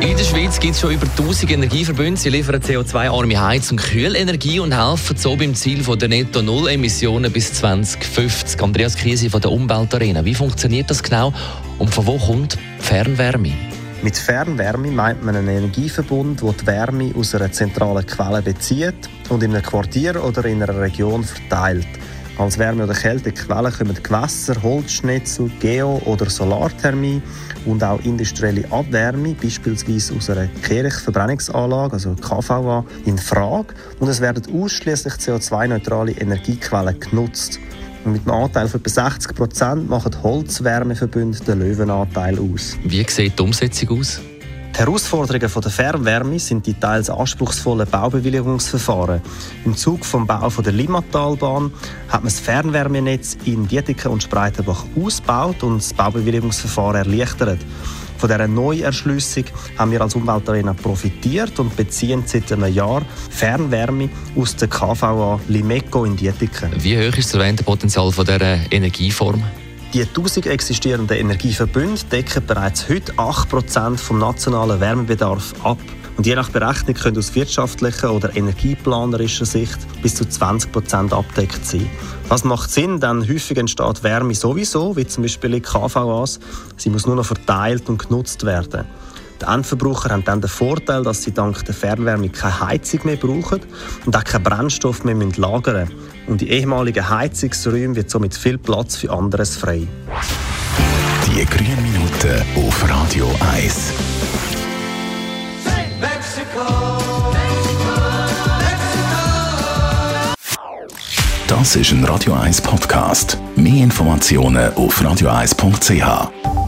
in der Schweiz gibt es schon über 1000 Energieverbünde. Sie liefern CO2-arme Heiz- und Kühlenergie und helfen so beim Ziel der Netto-Null-Emissionen bis 2050. Andreas Krise von der Umweltarena. Wie funktioniert das genau und von wo kommt Fernwärme? Mit Fernwärme meint man einen Energieverbund, der die Wärme aus einer zentralen Quelle bezieht und in einem Quartier oder in einer Region verteilt. Als Wärme- oder Kältequellen kommen Gewässer, Holzschnitzel, Geo- oder Solarthermie und auch industrielle Abwärme, beispielsweise aus einer Kirchverbrennungsanlage, also KVA, in Frage. Und es werden ausschließlich CO2-neutrale Energiequellen genutzt. Und mit einem Anteil von etwa 60 Prozent machen Holzwärmeverbünde den Löwenanteil aus. Wie sieht die Umsetzung aus? Die Herausforderungen der Fernwärme sind die teils anspruchsvollen Baubewilligungsverfahren. Im Zug vom Bau der Limmatalbahn hat man das Fernwärmenetz in Dietiken und Spreitenbach ausgebaut und das Baubewilligungsverfahren erleichtert. Von dieser Neuerschließung haben wir als Umweltarena profitiert und beziehen seit einem Jahr Fernwärme aus der KVA Limeco in Dietiken. Wie hoch ist das erwähnte Potenzial dieser Energieform? Die 1000 existierenden Energieverbünde decken bereits heute 8% vom nationalen Wärmebedarf ab. Und je nach Berechnung können aus wirtschaftlicher oder energieplanerischer Sicht bis zu 20% abdeckt sein. Das macht Sinn, denn häufig entsteht Wärme sowieso, wie zum Beispiel in KVAs. Sie muss nur noch verteilt und genutzt werden. Die Endverbraucher haben dann den Vorteil, dass sie dank der Fernwärme keine Heizung mehr brauchen und auch keinen Brennstoff mehr lagern müssen. Und die ehemaligen Heizungsräume wird somit viel Platz für anderes frei. Die grünen Minuten auf Radio 1. Das ist ein Radio 1 Podcast. Mehr Informationen auf radio1.ch.